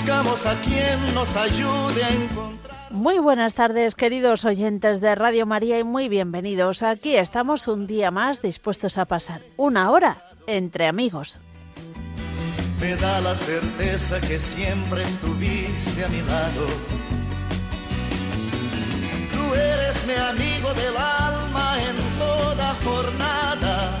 buscamos a quien nos ayude a encontrar. Muy buenas tardes, queridos oyentes de Radio María, y muy bienvenidos. Aquí estamos un día más dispuestos a pasar una hora entre amigos. Me da la certeza que siempre estuviste a mi lado. Tú eres mi amigo del alma en toda jornada.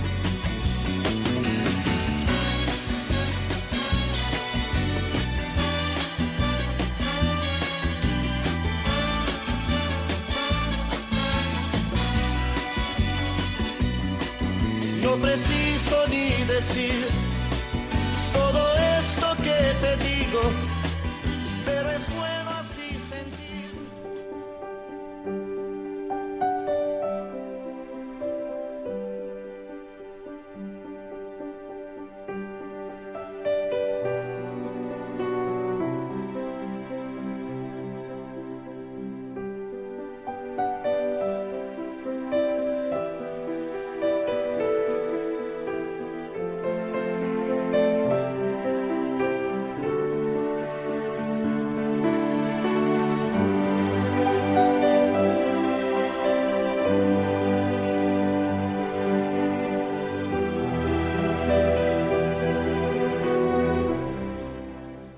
No preciso ni decir. Todo esto que te digo, pero es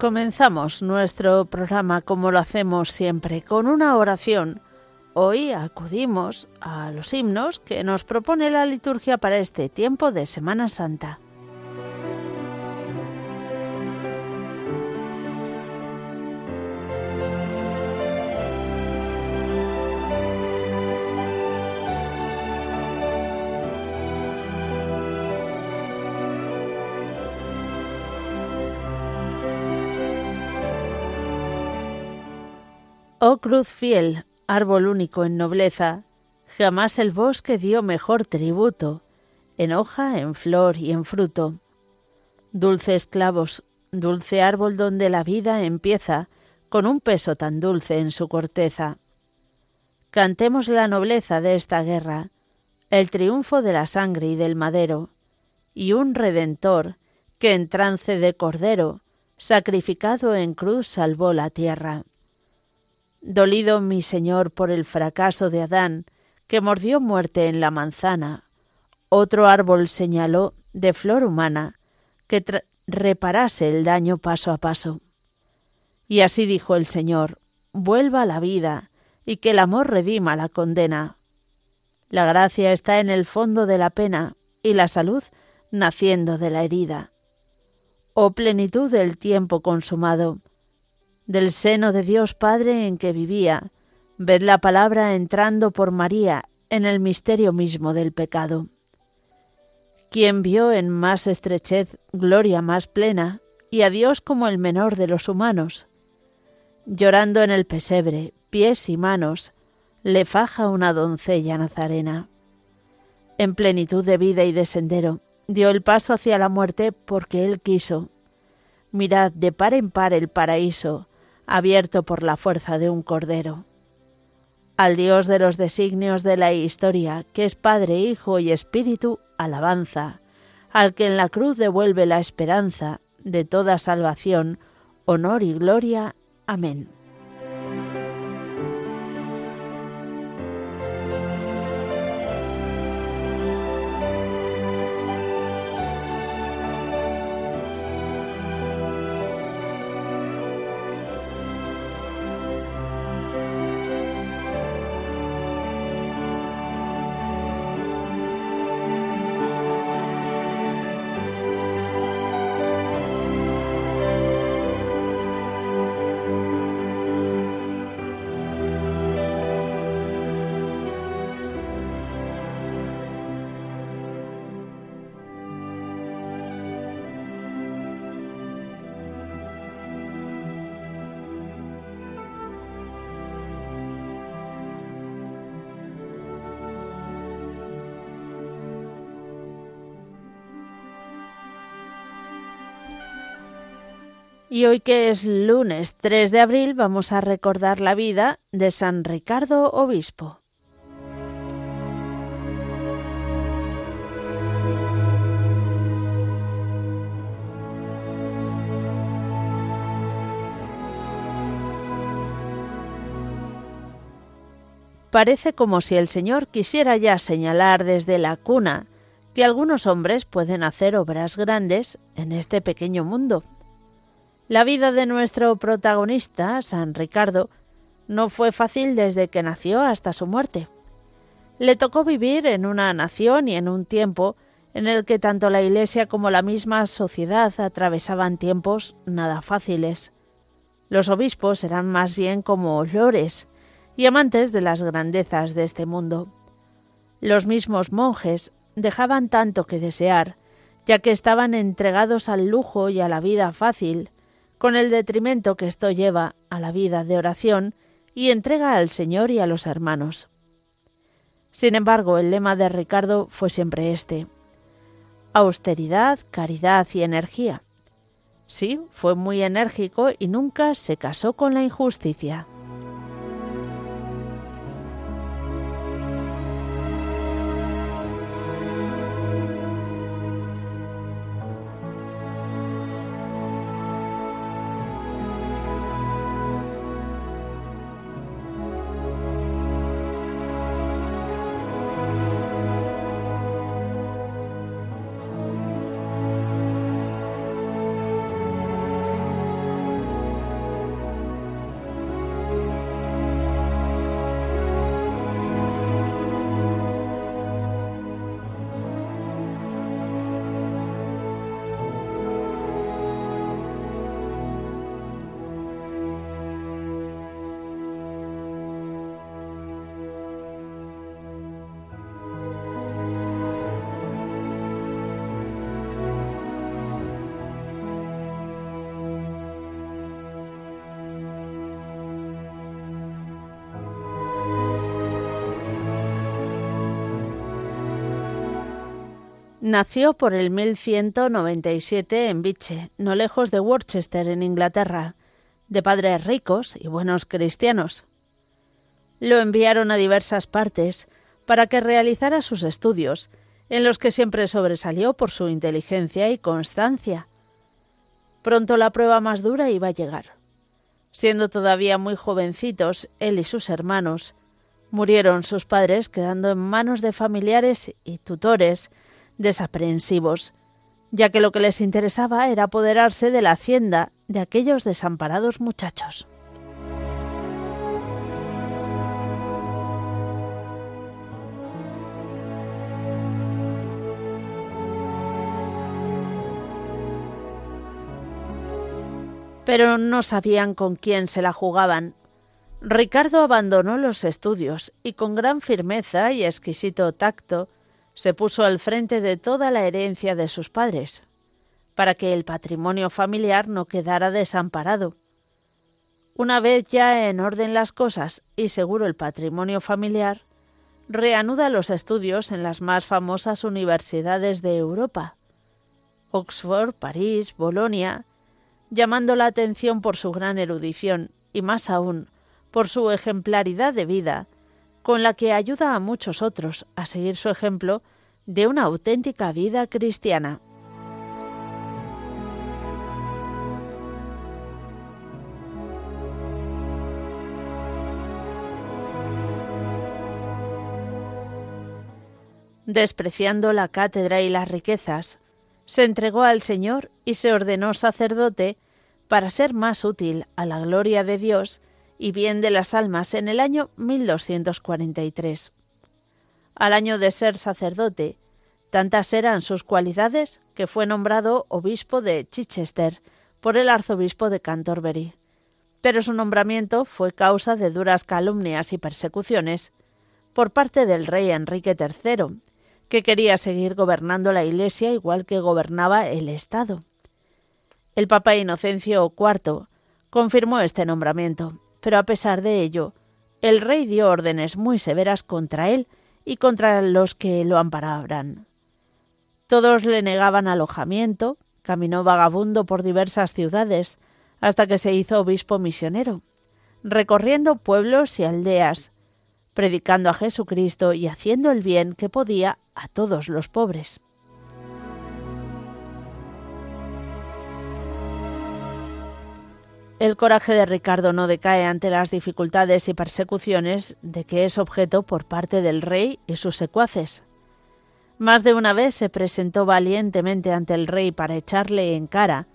Comenzamos nuestro programa como lo hacemos siempre, con una oración. Hoy acudimos a los himnos que nos propone la liturgia para este tiempo de Semana Santa. Cruz fiel, árbol único en nobleza, jamás el bosque dio mejor tributo, en hoja, en flor y en fruto. Dulces clavos, dulce árbol donde la vida empieza, con un peso tan dulce en su corteza. Cantemos la nobleza de esta guerra, el triunfo de la sangre y del madero, y un redentor que en trance de cordero, sacrificado en cruz, salvó la tierra. Dolido mi Señor por el fracaso de Adán, que mordió muerte en la manzana, otro árbol señaló de flor humana, que reparase el daño paso a paso. Y así dijo el Señor, vuelva la vida, y que el amor redima la condena. La gracia está en el fondo de la pena, y la salud naciendo de la herida. Oh plenitud del tiempo consumado, del seno de Dios Padre en que vivía, ved la palabra entrando por María en el misterio mismo del pecado. Quien vio en más estrechez gloria más plena y a Dios como el menor de los humanos. Llorando en el pesebre, pies y manos, le faja una doncella nazarena. En plenitud de vida y de sendero, dio el paso hacia la muerte porque él quiso. Mirad de par en par el paraíso, abierto por la fuerza de un cordero. Al Dios de los designios de la historia, que es Padre, Hijo y Espíritu, alabanza, al que en la cruz devuelve la esperanza de toda salvación, honor y gloria. Amén. Y hoy que es lunes 3 de abril vamos a recordar la vida de San Ricardo Obispo. Parece como si el Señor quisiera ya señalar desde la cuna que algunos hombres pueden hacer obras grandes en este pequeño mundo la vida de nuestro protagonista, San Ricardo, no fue fácil desde que nació hasta su muerte. Le tocó vivir en una nación y en un tiempo en el que tanto la Iglesia como la misma sociedad atravesaban tiempos nada fáciles. Los obispos eran más bien como lores y amantes de las grandezas de este mundo. Los mismos monjes dejaban tanto que desear, ya que estaban entregados al lujo y a la vida fácil, con el detrimento que esto lleva a la vida de oración y entrega al Señor y a los hermanos. Sin embargo, el lema de Ricardo fue siempre este. Austeridad, caridad y energía. Sí, fue muy enérgico y nunca se casó con la injusticia. Nació por el 1197 en Biche, no lejos de Worcester, en Inglaterra, de padres ricos y buenos cristianos. Lo enviaron a diversas partes para que realizara sus estudios, en los que siempre sobresalió por su inteligencia y constancia. Pronto la prueba más dura iba a llegar. Siendo todavía muy jovencitos, él y sus hermanos, murieron sus padres quedando en manos de familiares y tutores desaprensivos, ya que lo que les interesaba era apoderarse de la hacienda de aquellos desamparados muchachos. Pero no sabían con quién se la jugaban. Ricardo abandonó los estudios y con gran firmeza y exquisito tacto se puso al frente de toda la herencia de sus padres, para que el patrimonio familiar no quedara desamparado. Una vez ya en orden las cosas y seguro el patrimonio familiar, reanuda los estudios en las más famosas universidades de Europa, Oxford, París, Bolonia, llamando la atención por su gran erudición y más aún por su ejemplaridad de vida con la que ayuda a muchos otros a seguir su ejemplo de una auténtica vida cristiana. Despreciando la cátedra y las riquezas, se entregó al Señor y se ordenó sacerdote para ser más útil a la gloria de Dios y bien de las almas en el año 1243. Al año de ser sacerdote, tantas eran sus cualidades que fue nombrado obispo de Chichester por el arzobispo de Canterbury. Pero su nombramiento fue causa de duras calumnias y persecuciones por parte del rey Enrique III, que quería seguir gobernando la Iglesia igual que gobernaba el Estado. El Papa Inocencio IV confirmó este nombramiento pero a pesar de ello, el rey dio órdenes muy severas contra él y contra los que lo amparaban. Todos le negaban alojamiento, caminó vagabundo por diversas ciudades, hasta que se hizo obispo misionero, recorriendo pueblos y aldeas, predicando a Jesucristo y haciendo el bien que podía a todos los pobres. El coraje de Ricardo no decae ante las dificultades y persecuciones de que es objeto por parte del rey y sus secuaces. Más de una vez se presentó valientemente ante el rey para echarle en cara,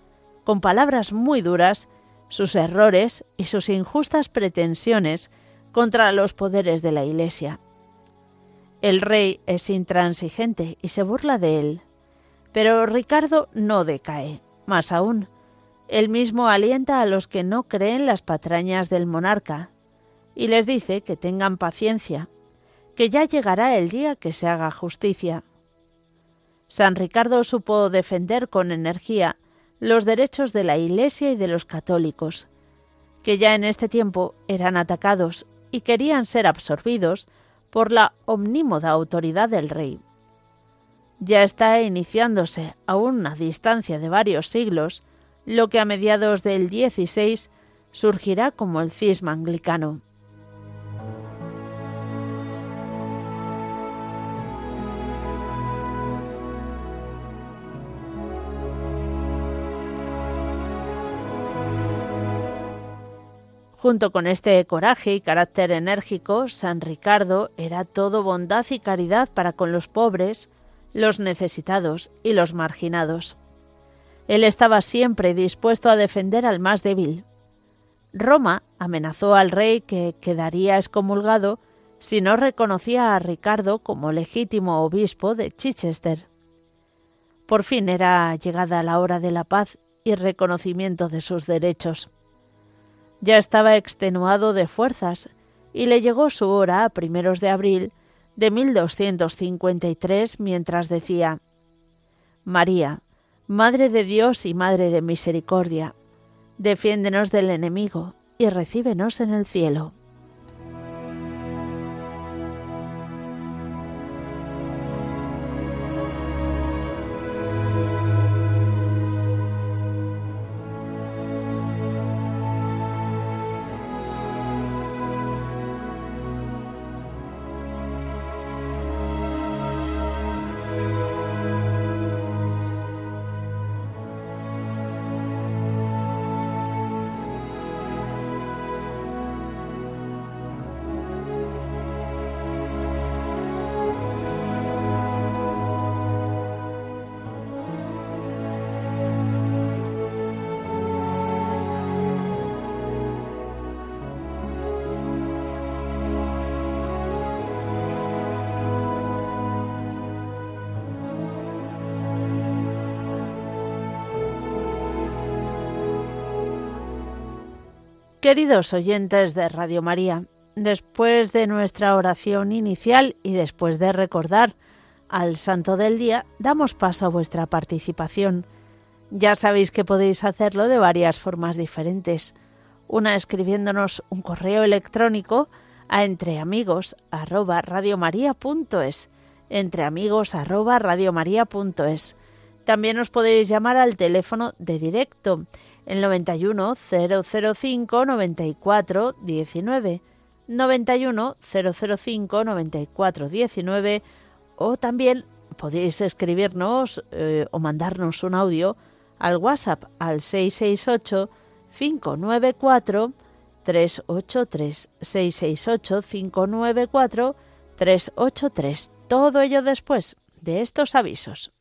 con palabras muy duras, sus errores y sus injustas pretensiones contra los poderes de la Iglesia. El rey es intransigente y se burla de él, pero Ricardo no decae, más aún, él mismo alienta a los que no creen las patrañas del monarca y les dice que tengan paciencia, que ya llegará el día que se haga justicia. San Ricardo supo defender con energía los derechos de la Iglesia y de los católicos, que ya en este tiempo eran atacados y querían ser absorbidos por la omnímoda autoridad del rey. Ya está iniciándose, a una distancia de varios siglos, lo que a mediados del 16 surgirá como el cisma anglicano. Junto con este coraje y carácter enérgico, San Ricardo era todo bondad y caridad para con los pobres, los necesitados y los marginados. Él estaba siempre dispuesto a defender al más débil. Roma amenazó al rey que quedaría excomulgado si no reconocía a Ricardo como legítimo obispo de Chichester. Por fin era llegada la hora de la paz y reconocimiento de sus derechos. Ya estaba extenuado de fuerzas y le llegó su hora a primeros de abril de 1253 mientras decía María, Madre de Dios y Madre de Misericordia, defiéndenos del enemigo y recíbenos en el cielo. Queridos oyentes de Radio María, después de nuestra oración inicial y después de recordar al Santo del Día, damos paso a vuestra participación. Ya sabéis que podéis hacerlo de varias formas diferentes. Una escribiéndonos un correo electrónico a entreamigos@radiomaria.es, entreamigos@radiomaria.es. También os podéis llamar al teléfono de directo el 91 005 94 19 91 005 94 19 o también podéis escribirnos eh, o mandarnos un audio al WhatsApp al 668 594 383 668 594 383 todo ello después de estos avisos.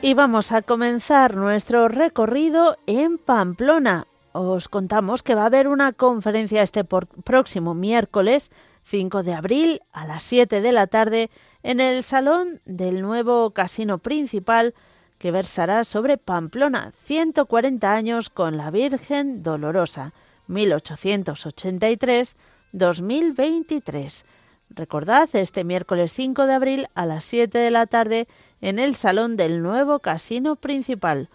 Y vamos a comenzar nuestro recorrido en Pamplona. Os contamos que va a haber una conferencia este próximo miércoles 5 de abril a las 7 de la tarde en el salón del nuevo casino principal que versará sobre Pamplona 140 años con la Virgen Dolorosa 1883-2023. Recordad, este miércoles 5 de abril a las 7 de la tarde en el Salón del Nuevo Casino Principal.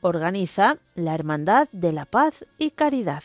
Organiza la Hermandad de la Paz y Caridad.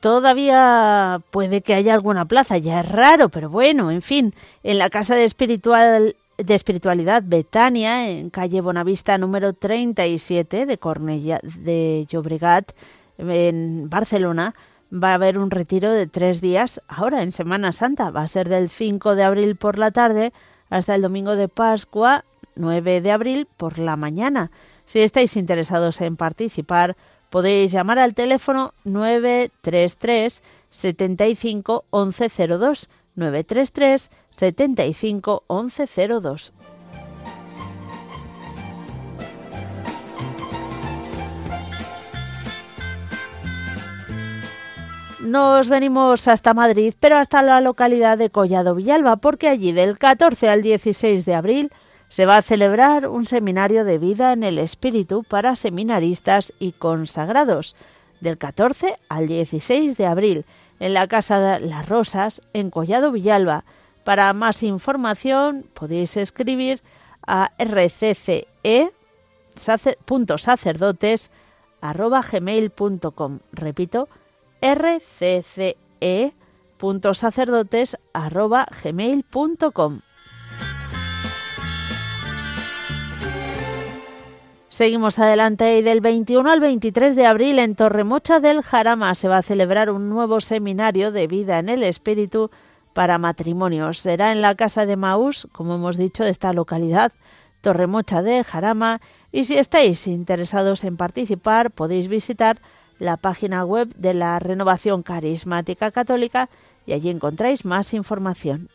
Todavía puede que haya alguna plaza, ya es raro, pero bueno, en fin, en la Casa de, Espiritual, de Espiritualidad Betania, en calle Bonavista número 37 de Cornella de Llobregat, en Barcelona, va a haber un retiro de tres días ahora en Semana Santa. Va a ser del 5 de abril por la tarde hasta el domingo de Pascua, 9 de abril por la mañana. Si estáis interesados en participar, podéis llamar al teléfono 933 75 1102 933 75 1102. Nos venimos hasta Madrid, pero hasta la localidad de Collado Villalba, porque allí del 14 al 16 de abril se va a celebrar un seminario de vida en el espíritu para seminaristas y consagrados del 14 al 16 de abril en la Casa de las Rosas en Collado Villalba. Para más información podéis escribir a rcce.sacerdotes.gmail.com Repito, rcce.sacerdotes.gmail.com Seguimos adelante y del 21 al 23 de abril en Torremocha del Jarama se va a celebrar un nuevo seminario de vida en el espíritu para matrimonios. Será en la casa de Maús, como hemos dicho, de esta localidad, Torremocha del Jarama. Y si estáis interesados en participar, podéis visitar la página web de la Renovación Carismática Católica y allí encontráis más información.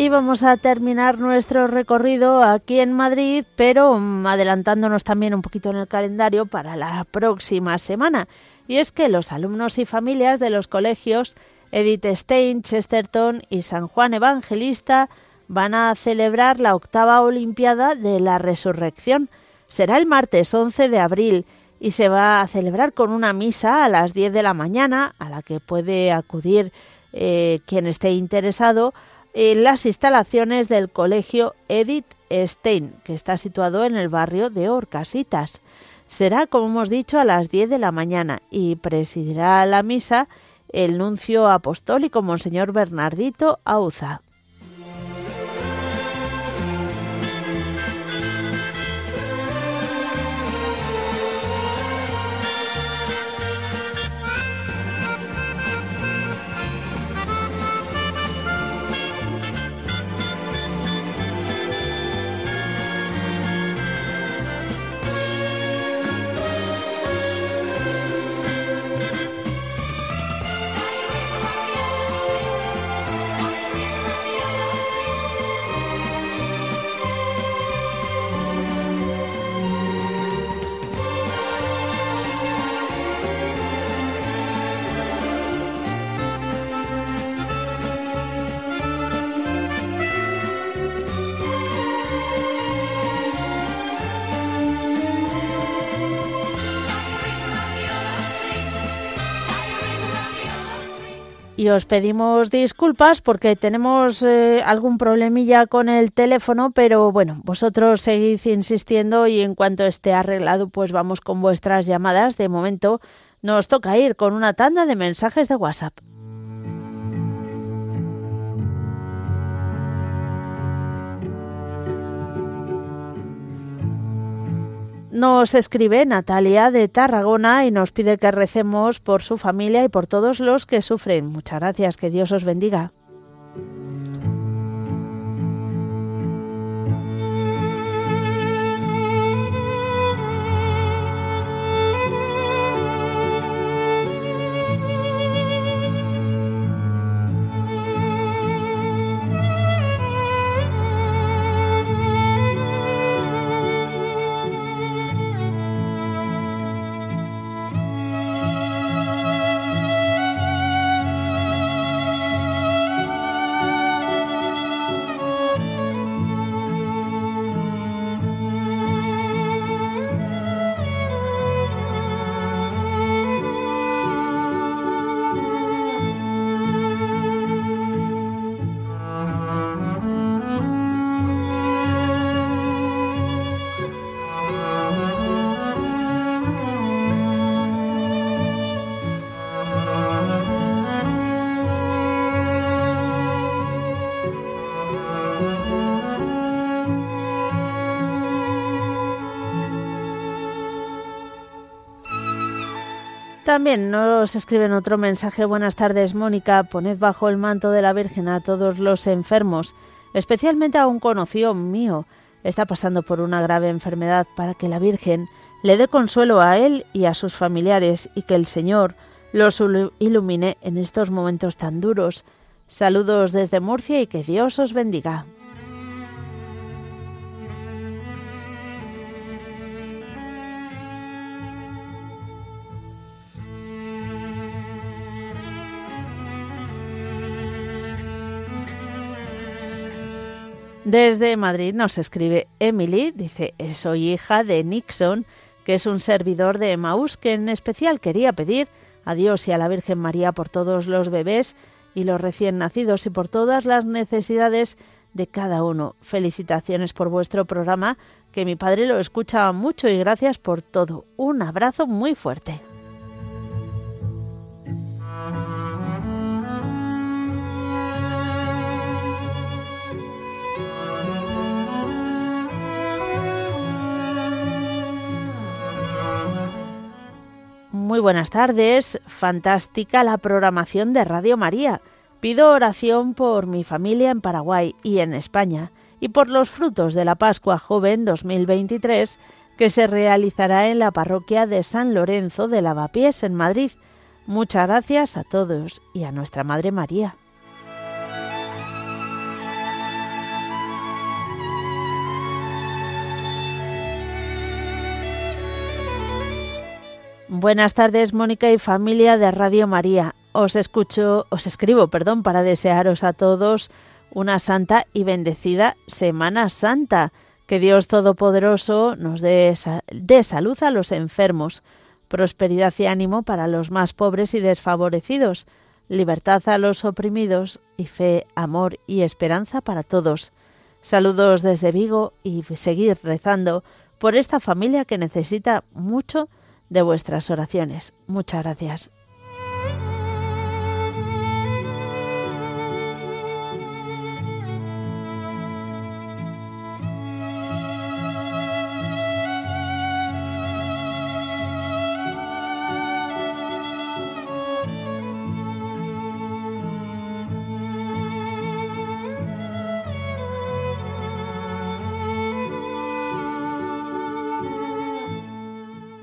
Y vamos a terminar nuestro recorrido aquí en Madrid, pero adelantándonos también un poquito en el calendario para la próxima semana. Y es que los alumnos y familias de los colegios Edith Stein, Chesterton y San Juan Evangelista van a celebrar la octava Olimpiada de la Resurrección. Será el martes 11 de abril y se va a celebrar con una misa a las 10 de la mañana, a la que puede acudir eh, quien esté interesado en las instalaciones del Colegio Edith Stein, que está situado en el barrio de Orcasitas. Será, como hemos dicho, a las 10 de la mañana y presidirá la misa el nuncio apostólico Monseñor Bernardito Auza. Y os pedimos disculpas porque tenemos eh, algún problemilla con el teléfono, pero bueno, vosotros seguid insistiendo y en cuanto esté arreglado, pues vamos con vuestras llamadas. De momento nos toca ir con una tanda de mensajes de WhatsApp. Nos escribe Natalia de Tarragona y nos pide que recemos por su familia y por todos los que sufren. Muchas gracias, que Dios os bendiga. También nos escriben otro mensaje. Buenas tardes, Mónica. Poned bajo el manto de la Virgen a todos los enfermos, especialmente a un conocido mío. Está pasando por una grave enfermedad para que la Virgen le dé consuelo a él y a sus familiares y que el Señor los ilumine en estos momentos tan duros. Saludos desde Murcia y que Dios os bendiga. Desde Madrid nos escribe Emily, dice, soy hija de Nixon, que es un servidor de Emmaus, que en especial quería pedir a Dios y a la Virgen María por todos los bebés y los recién nacidos y por todas las necesidades de cada uno. Felicitaciones por vuestro programa, que mi padre lo escucha mucho y gracias por todo. Un abrazo muy fuerte. Muy buenas tardes. Fantástica la programación de Radio María. Pido oración por mi familia en Paraguay y en España y por los frutos de la Pascua Joven 2023 que se realizará en la parroquia de San Lorenzo de Lavapiés en Madrid. Muchas gracias a todos y a nuestra Madre María. Buenas tardes, Mónica y familia de Radio María. Os escucho, os escribo, perdón, para desearos a todos una santa y bendecida Semana Santa. Que Dios Todopoderoso nos dé, salud a los enfermos, prosperidad y ánimo para los más pobres y desfavorecidos, libertad a los oprimidos y fe, amor y esperanza para todos. Saludos desde Vigo y seguir rezando por esta familia que necesita mucho de vuestras oraciones. Muchas gracias.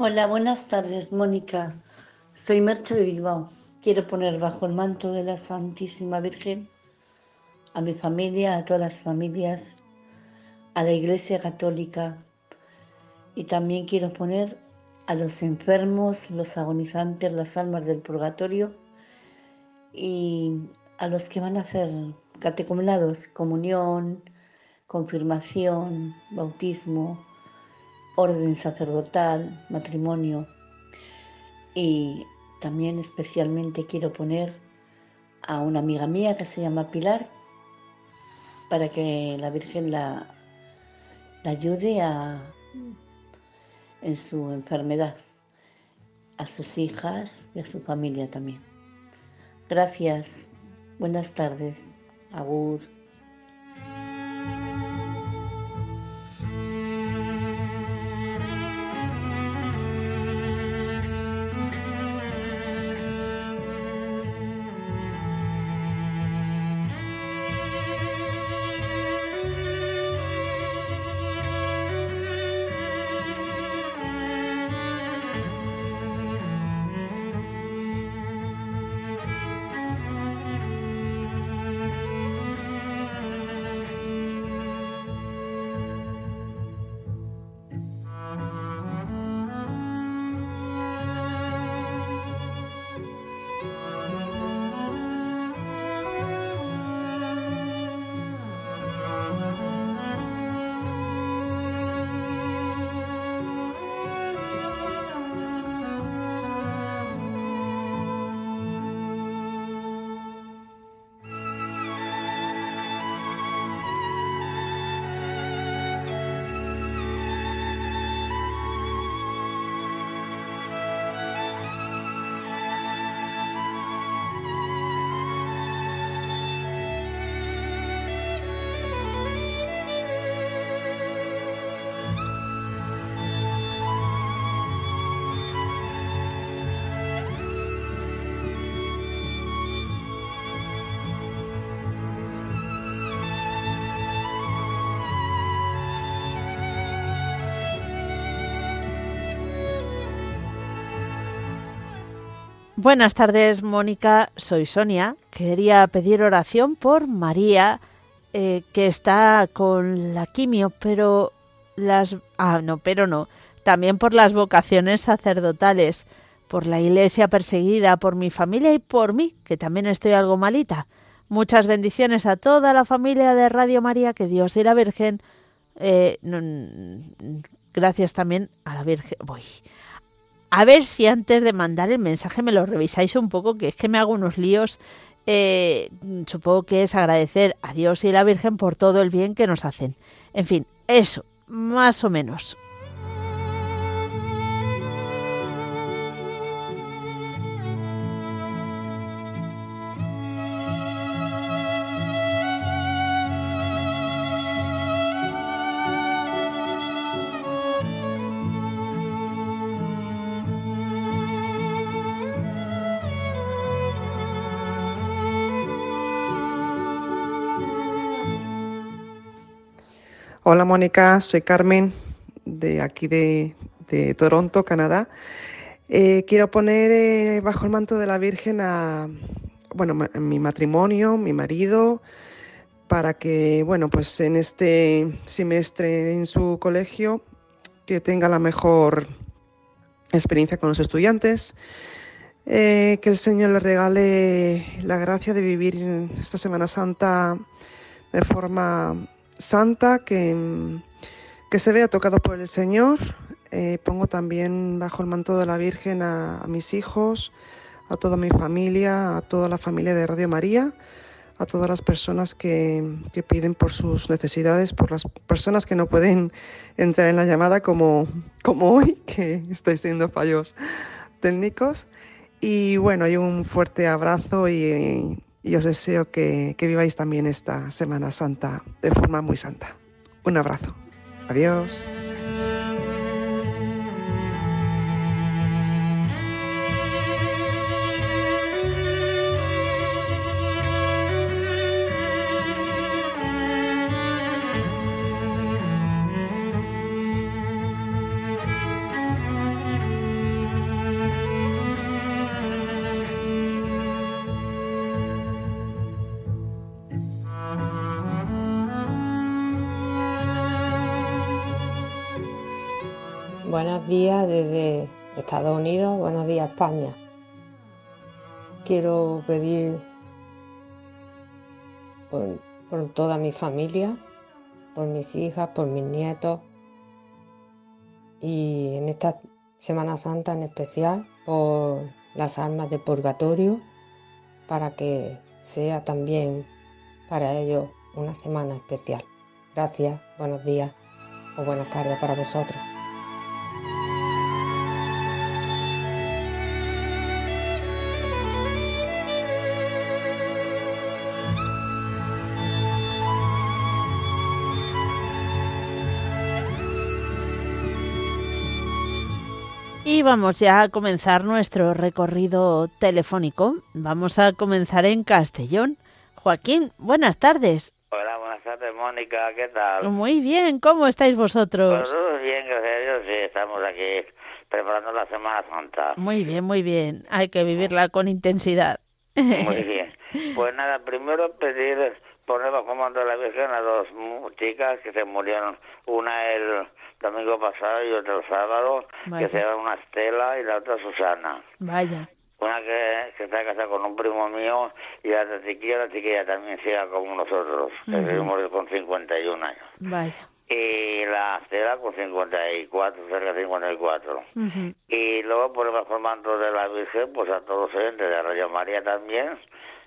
Hola, buenas tardes, Mónica. Soy Merche de Bilbao. Quiero poner bajo el manto de la Santísima Virgen a mi familia, a todas las familias, a la Iglesia Católica y también quiero poner a los enfermos, los agonizantes, las almas del purgatorio y a los que van a hacer catecumenados, comunión, confirmación, bautismo, orden sacerdotal, matrimonio y también especialmente quiero poner a una amiga mía que se llama Pilar para que la Virgen la, ayude a, en su enfermedad, a sus hijas y a su familia también. Gracias, buenas tardes, Agur. Buenas tardes, Mónica. Soy Sonia. Quería pedir oración por María, eh, que está con la quimio, pero las. Ah, no, pero no. También por las vocaciones sacerdotales, por la iglesia perseguida, por mi familia y por mí, que también estoy algo malita. Muchas bendiciones a toda la familia de Radio María, que Dios y la Virgen. Eh, gracias también a la Virgen. Voy a ver si antes de mandar el mensaje me lo revisáis un poco, que es que me hago unos líos. Eh, supongo que es agradecer a Dios y a la Virgen por todo el bien que nos hacen. En fin, eso, más o menos. Hola Mónica, soy Carmen de aquí de, Toronto, Canadá. Eh, quiero poner eh, bajo el manto de la Virgen a bueno, mi matrimonio, mi marido, para que, bueno, pues en este semestre en su colegio, que tenga la mejor experiencia con los estudiantes. Eh, que el Señor le regale la gracia de vivir esta Semana Santa de forma santa, que, que se vea tocado por el Señor. Eh, pongo también bajo el manto de la Virgen a, a mis hijos, a toda mi familia, a toda la familia de Radio María, a todas las personas que, que, piden por sus necesidades, por las personas que no pueden entrar en la llamada como, como hoy, que estáis teniendo fallos técnicos. Y bueno, hay un fuerte abrazo y, y os deseo que, que viváis también esta Semana Santa de forma muy santa. Un abrazo. Adiós. Días desde Estados Unidos, buenos días España. Quiero pedir por, por, toda mi familia, por mis hijas, por mis nietos y en esta Semana Santa en especial por las almas de purgatorio para que sea también para ellos una semana especial. Gracias, buenos días o buenas tardes para vosotros. Y vamos ya a comenzar nuestro recorrido telefónico. Vamos a comenzar en Castellón. Joaquín, buenas tardes. Hola, buenas tardes, Mónica, ¿qué tal? Muy bien, ¿cómo estáis vosotros? Pues bien, gracias a Dios, sí, estamos aquí preparando la Semana Santa. Muy bien, muy bien, hay que vivirla con intensidad. Muy bien. Pues nada, primero pedir poner bajo mando de la Virgen a dos chicas que se murieron, una el domingo pasado y otra el sábado, Vaya. que se llama una Estela y la otra Susana. Vaya. Una que, que está casada con un primo mío y la otra chiquilla, la chiquilla también siga como nosotros, que uh -huh. se murió con 51 años. Vaya. Y la Estela con 54, cerca de 54. Uh -huh. Y luego por el manto de la Virgen, pues a todos los oyentes de Radio María también,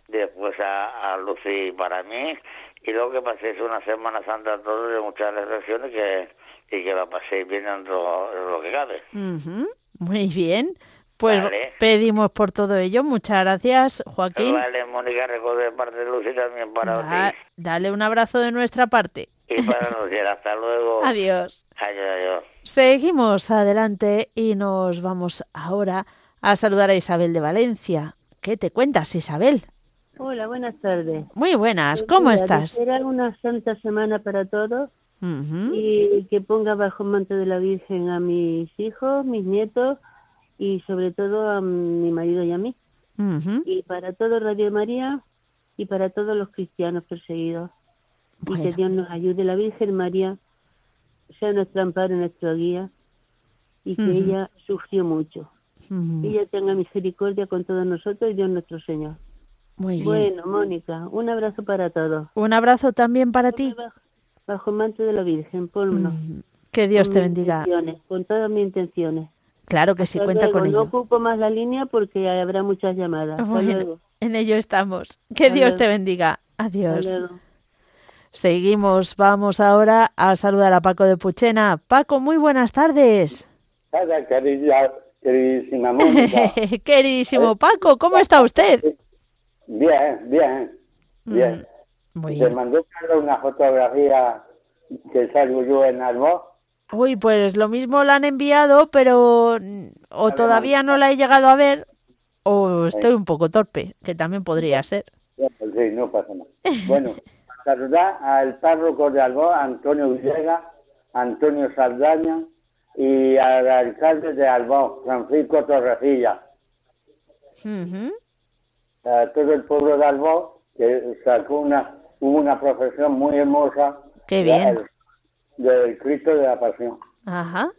después a, a Lucy para mí, y luego que paséis una Semana Santa a todos de muchas reflexiones que y que la paséis bien en lo, en lo que cabe. Uh -huh. Muy bien. Pues vale. pedimos por todo ello. Muchas gracias, Joaquín. Vale, Mónica, recuerdo de parte de Lucy también para da. Dale un abrazo de nuestra parte. Y para nosotros, hasta luego. Adiós. Adiós, adiós. Seguimos adelante y nos vamos ahora a saludar a Isabel de Valencia. ¿Qué te cuentas, Isabel? Hola, buenas tardes. Muy buenas, ¿cómo Pues mira, estás? Era una santa semana para todos Uh -huh. y que ponga bajo el manto de la Virgen a mis hijos, mis nietos y sobre todo a mi marido y a mí. Uh -huh. Y para todo Radio María y para todos los cristianos perseguidos. Bueno. Y que Dios nos ayude, la Virgen María sea nuestro amparo, nuestra guía y que ella sufrió mucho. Ella tenga misericordia con todos nosotros y Dios nuestro Señor. Muy bien. Bueno, Mónica, un abrazo para todos. Un abrazo también para ti. Bajo, bajo el manto de la Virgen, ponnos. Mm, Que Dios con te bendiga. Con todas mis intenciones. Claro que sí, Hasta cuenta luego. con No ello. ocupo más la línea porque habrá muchas llamadas. Hasta Bueno, luego. en ello estamos. Que Hasta Dios luego. te bendiga. Adiós. Seguimos. Vamos ahora a saludar a Paco de Puchena. Paco, muy buenas tardes. Hola, querida, queridísima Mónica. Queridísimo Paco, ¿cómo está usted? Bien, bien, bien. Muy Te bien. mandó Carlos una fotografía que salgo yo en Albo. Uy, pues lo mismo la han enviado, pero o todavía no la he llegado a ver o estoy un poco torpe, que también podría ser. pues Sí, no pasa nada. Bueno, saludar al párroco de Albo, Antonio Villegas, Antonio Saldaña y al alcalde de Albo, Francisco Torrecilla. Ujú. A todo el pueblo de Albo, que sacó una, hubo una profesión muy hermosa. Qué bien. Del, del Cristo de la Pasión. Ajá.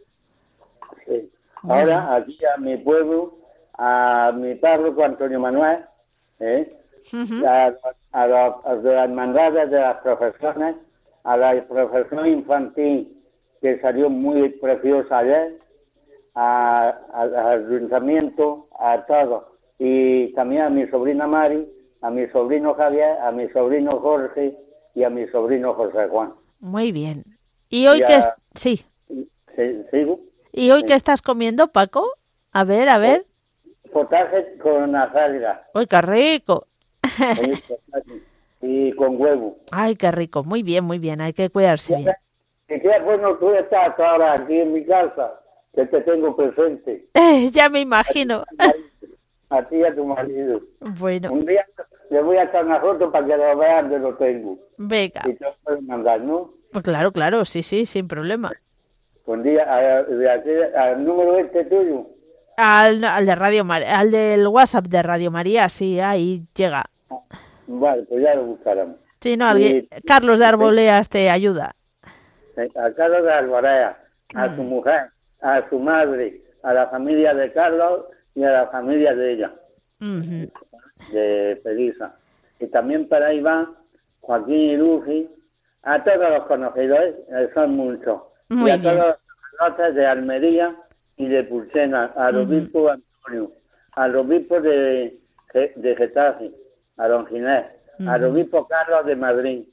Sí. Ahora, aquí a mi pueblo, a mi párroco Antonio Manuel, ¿eh? a, a, las hermandades de las profesiones, a la profesión infantil que salió muy preciosa ayer, al ayuntamiento, a todos, y también a mi sobrina Mari, a mi sobrino Javier, a mi sobrino Jorge y a mi sobrino José Juan. Muy bien. ¿Y hoy qué? Sí. ¿Sigo? ¿Y hoy qué estás comiendo, Paco? A ver, a ver. Potaje con azalga. ¡Uy, qué rico! y con huevo. Ay, qué rico. Muy bien, muy bien. Hay que cuidarse bien. Y qué bueno tú estás ahora aquí en mi casa, que te tengo presente. Ya me imagino. A ti y a tu marido. Bueno. Un día le voy a echar una foto para que lo vean de lo tengo. Venga. Y te lo puedo mandar, ¿no? Pues claro, claro, sí, sí, sin problema. Un día, al número este tuyo. Al, al de Radio al del WhatsApp de Radio María, sí, ahí llega. Vale, pues ya lo buscaremos. Sí, no, alguien, Carlos de Arboleas te ayuda. A Carlos de Arboleas, a su mujer, a su madre, a la familia de Carlos y a la familia de ella, de Felisa. Y también para ahí va Joaquín y Lucy, a todos los conocedores, eh, son muchos. y a todos los de Almería y de Pulsena, al obispo Antonio, al obispo de, de Getafe, a don Ginés, al obispo Carlos de Madrid,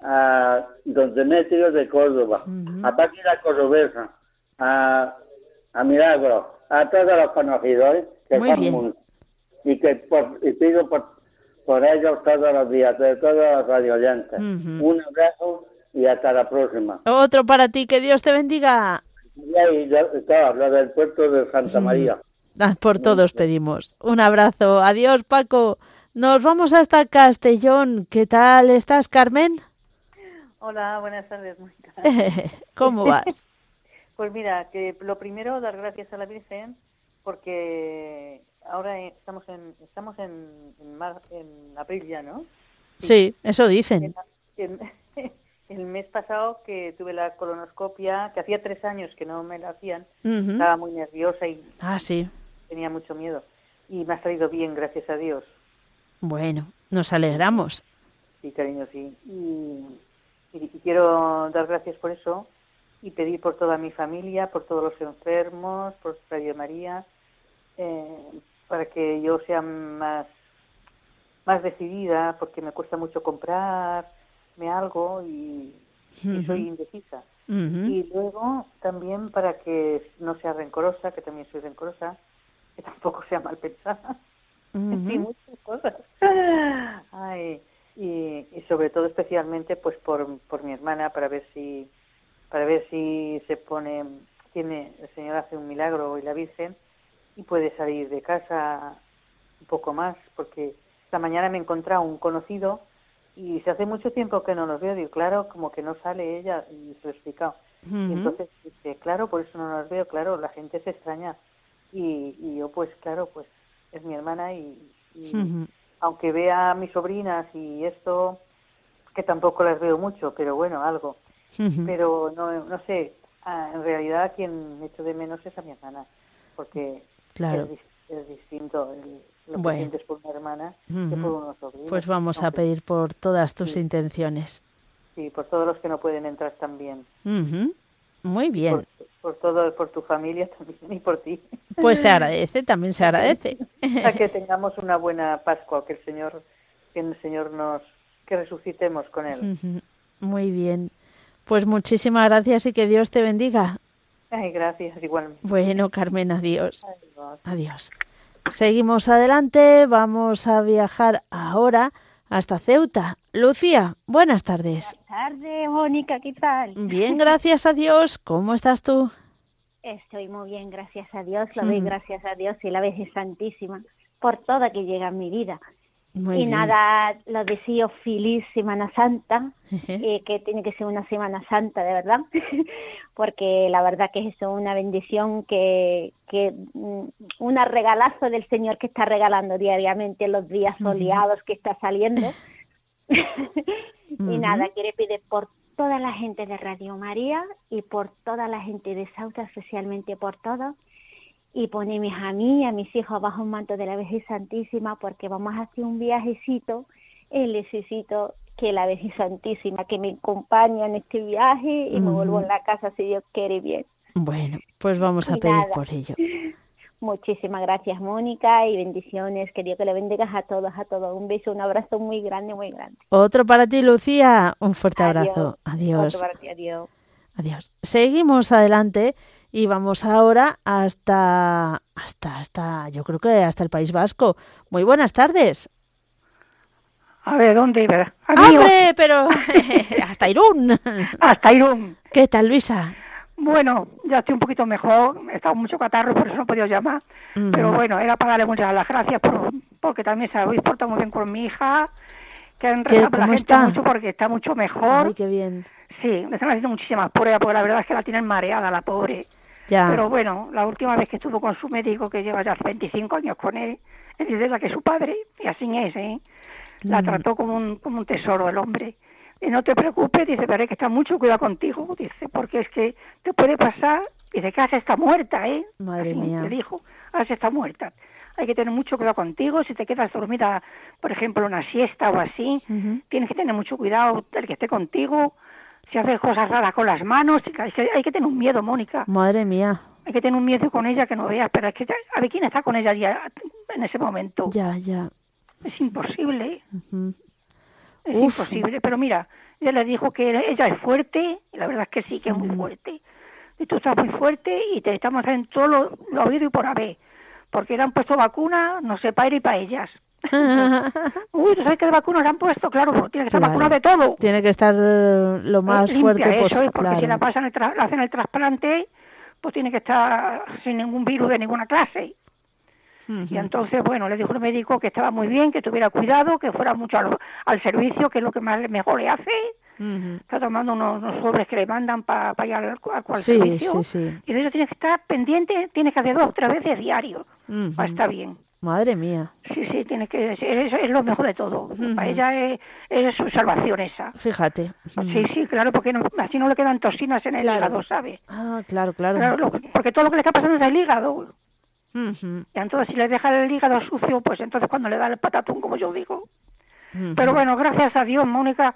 a don Demetrio de Córdoba, a Páquila Cordobesa, a, a Milagro, a todos los conocidos, que son muchos. Y que y pido por, por ellos todos los días, de todos los radioyentes. Un abrazo y hasta la próxima. Otro para ti, que Dios te bendiga. Y lo del puerto de Santa María. Ah, por todos pedimos. Un abrazo. Adiós, Paco. Nos vamos hasta Castellón. ¿Qué tal estás, Carmen? Hola, buenas tardes, Mónica. ¿Cómo vas? Pues mira, que lo primero, dar gracias a la Virgen, porque ahora estamos en estamos en, en, abril ya, ¿no? Sí, eso dicen. el mes pasado que tuve la colonoscopia, que hacía tres años que no me la hacían, estaba muy nerviosa y ah, sí. tenía mucho miedo. Y me ha salido bien, gracias a Dios. Bueno, nos alegramos. Sí, cariño, sí. Y, quiero dar gracias por eso y pedir por toda mi familia, por todos los enfermos, por Radio María, eh, para que yo sea más, más decidida, porque me cuesta mucho comprarme algo y, soy indecisa. Y luego también para que no sea rencorosa, que también soy rencorosa, que tampoco sea mal pensada. Sí, muchas cosas. Ay, y, y, sobre todo especialmente pues por, por mi hermana para ver si para ver si se pone tiene el Señor hace un milagro y la Virgen y puede salir de casa un poco más porque esta mañana me he encontrado un conocido y se hace mucho tiempo que no nos veo. Digo claro como que no sale ella y se lo he explicado. Y entonces dice claro por eso no nos veo claro la gente se extraña. Y, y yo pues claro pues es mi hermana y, aunque vea a mis sobrinas y esto, que tampoco las veo mucho, pero bueno, algo. Pero no, no sé, ah, en realidad quien echo de menos es a mi hermana, porque claro. es, distinto lo que sientes por una hermana que por unos sobrinos. Pues vamos a pedir por todas tus intenciones. Sí, por todos los que no pueden entrar también. Muy bien. Por, todo, por tu familia también y por ti. Pues se agradece, también se agradece. A que tengamos una buena Pascua, que el Señor, que el Señor nos, que resucitemos con Él. Muy bien. Pues muchísimas gracias y que Dios te bendiga. Ay, gracias, igualmente. Bueno, Carmen, adiós. Adiós. Seguimos adelante, vamos a viajar ahora hasta Ceuta. Lucía, buenas tardes. Buenas tardes, Mónica, ¿qué tal? Bien, gracias a Dios. ¿Cómo estás tú? Estoy muy bien, gracias a Dios. Lo doy gracias a Dios y la Virgen Santísima por toda que llega en mi vida. Y nada, lo deseo feliz Semana Santa, eh, que tiene que ser una Semana Santa, de verdad, porque la verdad que es una bendición que, que mm, un regalazo del Señor que está regalando diariamente los días soleados que está saliendo. y nada, quiere pedir por toda la gente de Radio María y por toda la gente de Sauta, especialmente por todos, y poneme a mí y a mis hijos bajo un manto de la Virgen Santísima porque vamos a hacer un viajecito y necesito que la Virgen Santísima que me acompañe en este viaje y me vuelvo en la casa si Dios quiere bien. Bueno, pues vamos a pedir por ello. Muchísimas gracias, Mónica, y bendiciones. Que Dios que le bendigas a todos, a todos. Un beso, un abrazo muy grande, muy grande. Otro para ti, Lucía. Un fuerte abrazo. Adiós. Otro para ti, adiós. Adiós. Seguimos adelante y vamos ahora hasta, hasta, hasta, yo creo que hasta el País Vasco. Muy buenas tardes. A ver, ¿dónde iba? ¡Hombre! Pero hasta Irún. Hasta Irún. ¿Qué tal, Luisa? Bueno, ya estoy un poquito mejor, he estado mucho catarro, por eso no he podido llamar. Pero bueno, era para darle muchas las gracias por, porque también se habéis portado muy bien con mi hija, que han ¿Cómo está? mucho porque está mucho mejor. Ay, qué bien. Sí, me están haciendo muchísimas pruebas, porque la verdad es que la tienen mareada, la pobre. Ya. Pero bueno, la última vez que estuvo con su médico, que lleva ya 25 años con él, él dice la que es su padre, y así es, ¿eh? La Mm. trató como un, como un tesoro el hombre. Y no te preocupes, dice, pero hay que estar mucho cuidado contigo, dice, porque es que te puede pasar, dice que Asa está muerta, ¿eh? Madre Así mía. Le dijo, Asa está muerta. Hay que tener mucho cuidado contigo, si te quedas dormida, por ejemplo, una siesta o así, tienes que tener mucho cuidado del que esté contigo, si haces cosas raras con las manos, hay que, hay que tener un miedo, Mónica. Madre mía. Hay que tener un miedo con ella que no veas, pero es que a ver quién está con ella ya en ese momento. Ya, ya. Es imposible, Ujú. es Uf. imposible. Pero mira, ella le dijo que ella es fuerte, y la verdad es que sí, que es muy fuerte. Y tú estás muy fuerte y te estamos haciendo todo lo, lo oído y por haber. Porque le han puesto vacuna, no sé, para él y para ellas. Uy, ¿tú sabes qué vacuna le han puesto? Claro, tiene que estar Claro. vacunado de todo. Tiene que estar eh, lo más limpia, fuerte eso posible. es, porque si la pasan el tra- le hacen el trasplante, pues tiene que estar sin ningún virus de ninguna clase. Y entonces, bueno, le dijo el médico que estaba muy bien, que tuviera cuidado, que fuera mucho al, al servicio, que es lo que más mejor le hace. Está tomando unos, unos sobres que le mandan para ir al, al cual Sí, servicio. sí, sí. Y de eso tiene que estar pendiente, tiene que hacer dos o tres veces diario. Ujú. Para estar bien. Madre mía. Sí, sí, tiene que es, es lo mejor de todo. Para ella es, es su salvación esa. Fíjate. Sí, sí, claro, porque no- así no le quedan toxinas en el Claro. hígado, ¿sabes? Ah, claro, claro. Claro, lo- porque todo lo que le está pasando es el hígado. Y entonces si le deja el hígado sucio, pues entonces cuando le da el patatón, como yo digo. Pero bueno, gracias a Dios, Mónica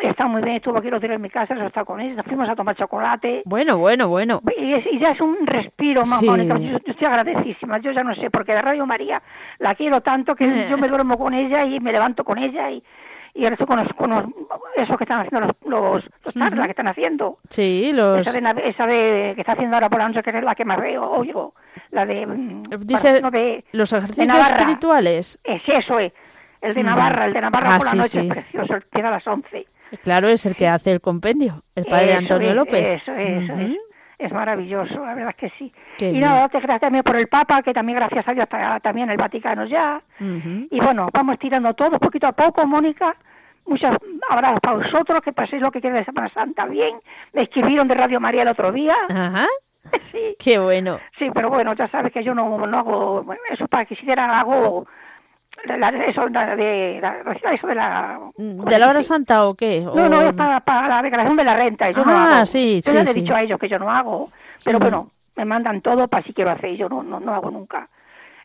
está muy bien, estuvo aquí los días en mi casa, se está con ella, fuimos a tomar chocolate. Bueno, bueno, bueno. Y, es- y ya es un respiro, más Sí. Mónica. Yo, yo estoy agradecísima. Yo ya no sé, porque de Radio María la quiero tanto que yo me duermo con ella y me levanto con ella y, y ahora estoy con, los, con los- esos que están haciendo los, los, los charlas que están haciendo. Sí, los... Esa, de, esa de que está haciendo ahora por la noche, que es la que más veo, oigo. La de. mm, Dice no, de, los ejercicios espirituales. Es eso, es. El de Ujú. Navarra, el de Navarra Ah, por la sí, noche sí. es precioso, el que a las 11. Claro, es el que hace el compendio, el padre Eso Antonio es, López. Eso, es. Es maravilloso, la verdad es que sí. Qué y nada, te gracias también por el Papa, que también gracias a Dios está también el Vaticano ya. Y bueno, vamos tirando todo poquito a poco, Mónica. Muchos abrazos para vosotros, que paséis lo que quede de Semana Santa bien. Me escribieron de Radio María el otro día. Ajá. Sí, Qué bueno. sí, pero bueno, ya sabes que yo no, no hago, bueno, eso para que siquiera hago la- la- eso, la de, la- eso de la... ¿De la hora santa o qué? No, no, es para, para la declaración de la renta. Yo no Ah, hago. sí, yo sí, les he sí. dicho a ellos que yo no hago. Pero Sí. bueno, me mandan todo para si quiero hacer yo no, no, no hago nunca.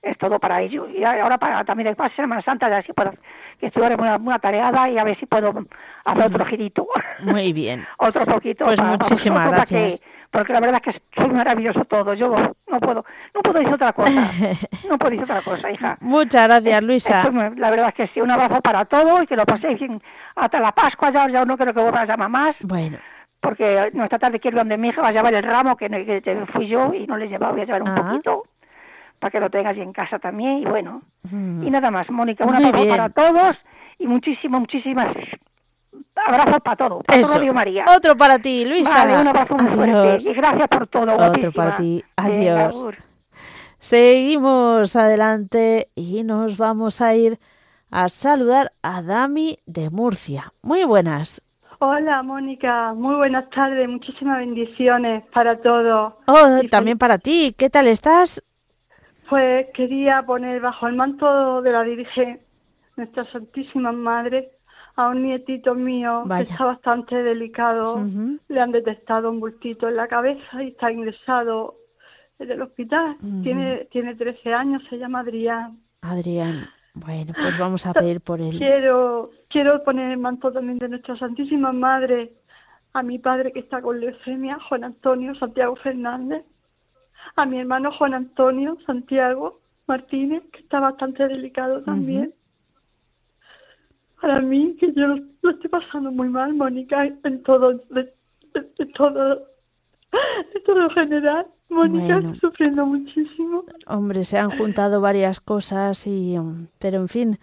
Es todo para ellos. Y ahora para también después de Semana Santa, ya si puedo, que ahora muy, muy atareada y a ver si puedo hacer otro girito. Muy bien. otro poquito. Pues para- muchísimas para gracias. que- porque la verdad es que soy maravilloso todo. Yo no puedo, no puedo decir otra cosa. No puedo decir otra cosa, hija. Muchas gracias, Luisa. Estoy muy- la verdad es que sí, un abrazo para todos y que lo paséis bien hasta la Pascua. Ya, ya no creo que vuelva a llamar más, Bueno, porque no esta tarde quiero ir donde mi hija va a llevar el ramo que, no- que fui yo y no le he llevado, voy a llevar un Ah. poquito para que lo tengas en casa también. Y bueno, mm, y nada más, Mónica, un abrazo para todos y muchísimas, muchísimas abrazos para todos. Para todo eso. Radio María. Otro para ti, Luisa. Vale, un abrazo muy Adiós. fuerte y gracias por todo. Otro guapísima. para ti. Adiós. Seguimos adelante y nos vamos a ir a saludar a Dami de Murcia. Muy buenas. Hola, Mónica. Muy buenas tardes. Muchísimas bendiciones para todos. Oh, también para ti. ¿Qué tal estás? Pues quería poner bajo el manto de la Virgen, nuestra Santísima Madre, a un nietito mío Vaya. que está bastante delicado. Ujú. Le han detectado un bultito en la cabeza y está ingresado del hospital. Tiene tiene 13 años, se llama Adrián. Adrián. Bueno, pues vamos a pedir por él. Quiero quiero poner el manto también de nuestra Santísima Madre a mi padre que está con leucemia, Juan Antonio Santiago Fernández, a mi hermano Juan Antonio Santiago Martínez, que está bastante delicado también. Para mí, que yo lo estoy pasando muy mal, Mónica, en todo, de, todo, de todo general. Mónica está sufriendo muchísimo. Hombre, se han juntado varias cosas y, pero en fin,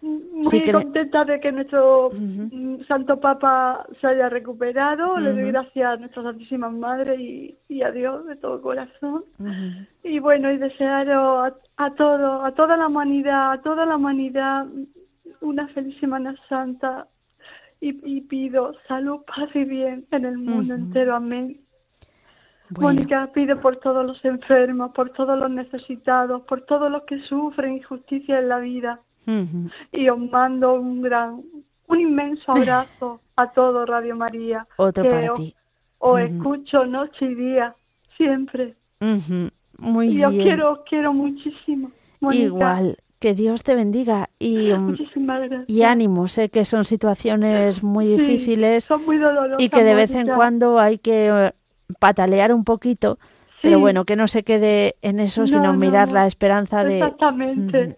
muy contenta de que nuestro mm, Santo Papa se haya recuperado. Le doy gracias a nuestra Santísima Madre y, a Dios de todo corazón. Y bueno, y desearos a, a todo, a toda la humanidad, a toda la humanidad una feliz Semana Santa. Y, pido salud, paz y bien en el mundo entero. Amén. Mónica, pido por todos los enfermos, por todos los necesitados, por todos los que sufren injusticia en la vida y os mando un gran, un inmenso abrazo a todo Radio María. Otro para ti. Os escucho noche y día, siempre. Muy y bien. os quiero, os quiero muchísimo. Igual. Que Dios te bendiga y, um, y ánimo. Sé que son situaciones muy difíciles son muy dolorosas, y que de vez en cuando hay que eh, patalear un poquito, pero bueno, que no se quede en eso, sino mirar la esperanza de... Exactamente.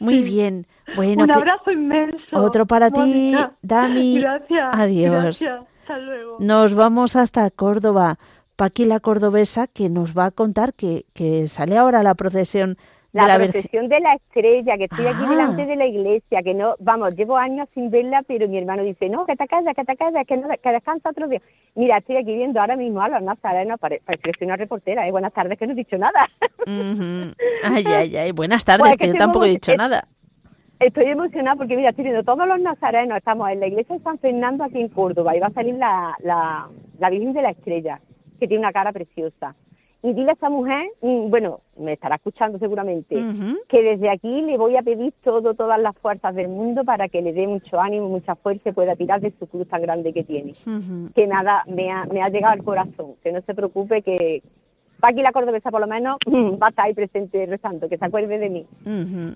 Muy bien. Bueno, un abrazo inmenso. Otro para ti, Dami. Gracias. Adiós. Hasta luego. Nos vamos hasta Córdoba. Paqui la cordobesa que nos va a contar que, que sale ahora la procesión la, la procesión de la estrella, que estoy aquí Ah. delante de la iglesia, que no, vamos, llevo años sin verla, pero mi hermano dice, no, que te calles, que te calles, que, no, que descansa otro día. Mira, estoy aquí viendo ahora mismo a los nazarenos, pare- parece una reportera, ¿eh? buenas tardes, que no he dicho nada. Ay, ay, ay. Buenas tardes, Pues, que que yo tampoco he dicho nada. Estoy emocionada porque, mira, estoy viendo todos los nazarenos, estamos en la iglesia de San Fernando aquí en Córdoba, y va a salir la, la, la Virgen de la Estrella, que tiene una cara preciosa. Y dile a esta mujer, mm, bueno, me estará escuchando seguramente, que desde aquí le voy a pedir todo, todas las fuerzas del mundo para que le dé mucho ánimo, mucha fuerza y pueda tirar de su cruz tan grande que tiene. Que nada, me ha, me ha llegado al corazón, que no se preocupe, que Paqui la cordobesa por lo menos va a estar ahí presente rezando, que se acuerde de mí.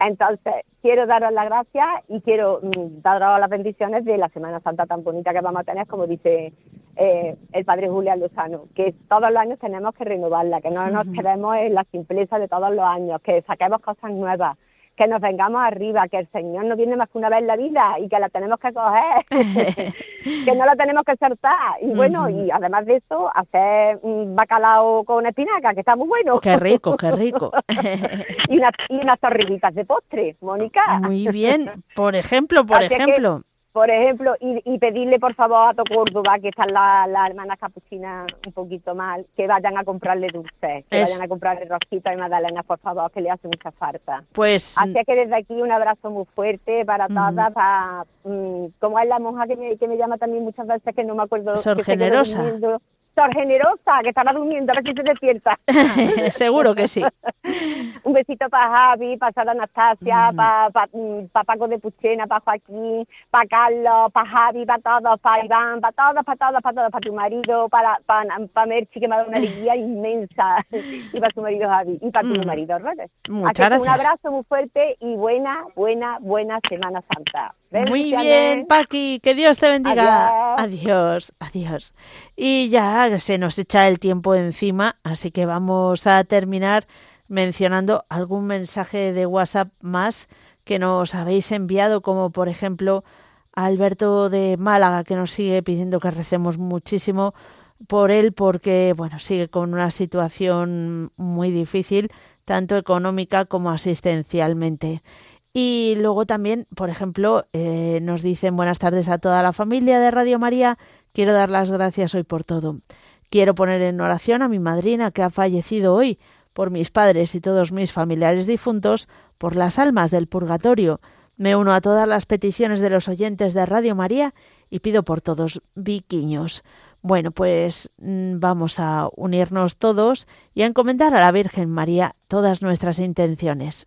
Entonces, quiero daros las gracias y quiero mm, daros las bendiciones de la Semana Santa tan bonita que vamos a tener, como dice eh, el padre Julián Lozano, que todos los años tenemos que renovarla, que no nos quedemos en la simpleza de todos los años, que saquemos cosas nuevas, que nos vengamos arriba, que el Señor no viene más que una vez en la vida y que la tenemos que coger, que no la tenemos que soltar. Y bueno, y además de eso, hacer un bacalao con espinaca, que está muy bueno. Qué rico, qué rico. y, una, y unas torrillitas de postre, Mónica. Muy bien. Por ejemplo, por Así ejemplo. Por ejemplo, y, y pedirle por favor a todo Córdoba, que están las la hermanas capuchinas un poquito mal, que vayan a comprarle dulces, que Es- vayan a comprarle rosquitas y magdalenas, por favor, que le hace mucha falta. Pues Así que desde aquí un abrazo muy fuerte para todas, para, mm, como es la monja que me, que me llama también muchas veces, que no me acuerdo. Sor que se quedó Generosa. Generosa, que estaba durmiendo, a ver si se despierta. Seguro que sí. Un besito para Javi, para Sara Anastasia, para pa, mm, pa Paco de Puchena, para Joaquín, para Carlos, para Javi, para todos, para Iván, para todos, para todos, para todos, para tu marido, para pa, pa Merchi, que me ha dado una alegría inmensa, y para tu marido Javi, y para tu Mm. marido Robert. Muchas Así que Un gracias. abrazo muy fuerte y buena, buena, buena Semana Santa. Muy bien, Paqui, que Dios te bendiga. Adiós, adiós. Y ya se nos echa el tiempo encima, así que vamos a terminar mencionando algún mensaje de WhatsApp más que nos habéis enviado, como por ejemplo a Alberto de Málaga, que nos sigue pidiendo que recemos muchísimo por él, porque bueno, sigue con una situación muy difícil, tanto económica como asistencialmente. Y luego también, por ejemplo, eh, nos dicen buenas tardes a toda la familia de Radio María. Quiero dar las gracias hoy por todo. Quiero poner en oración a mi madrina que ha fallecido hoy, por mis padres y todos mis familiares difuntos, por las almas del purgatorio. Me uno a todas las peticiones de los oyentes de Radio María y pido por todos viquiños. Bueno, pues mm, vamos a unirnos todos y a encomendar a la Virgen María todas nuestras intenciones.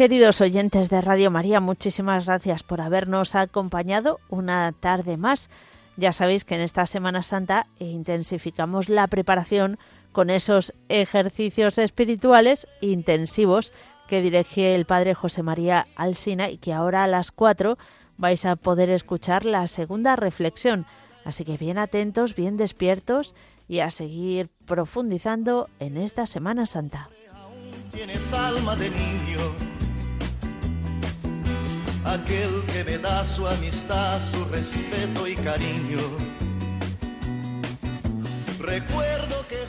Queridos oyentes de Radio María, muchísimas gracias por habernos acompañado una tarde más. Ya sabéis que en esta Semana Santa intensificamos la preparación con esos ejercicios espirituales intensivos que dirige el Padre José María Alsina y que ahora a las 4 vais a poder escuchar la segunda reflexión. Así que bien atentos, bien despiertos y a seguir profundizando en esta Semana Santa aquel que me da su amistad, su respeto y cariño. Recuerdo que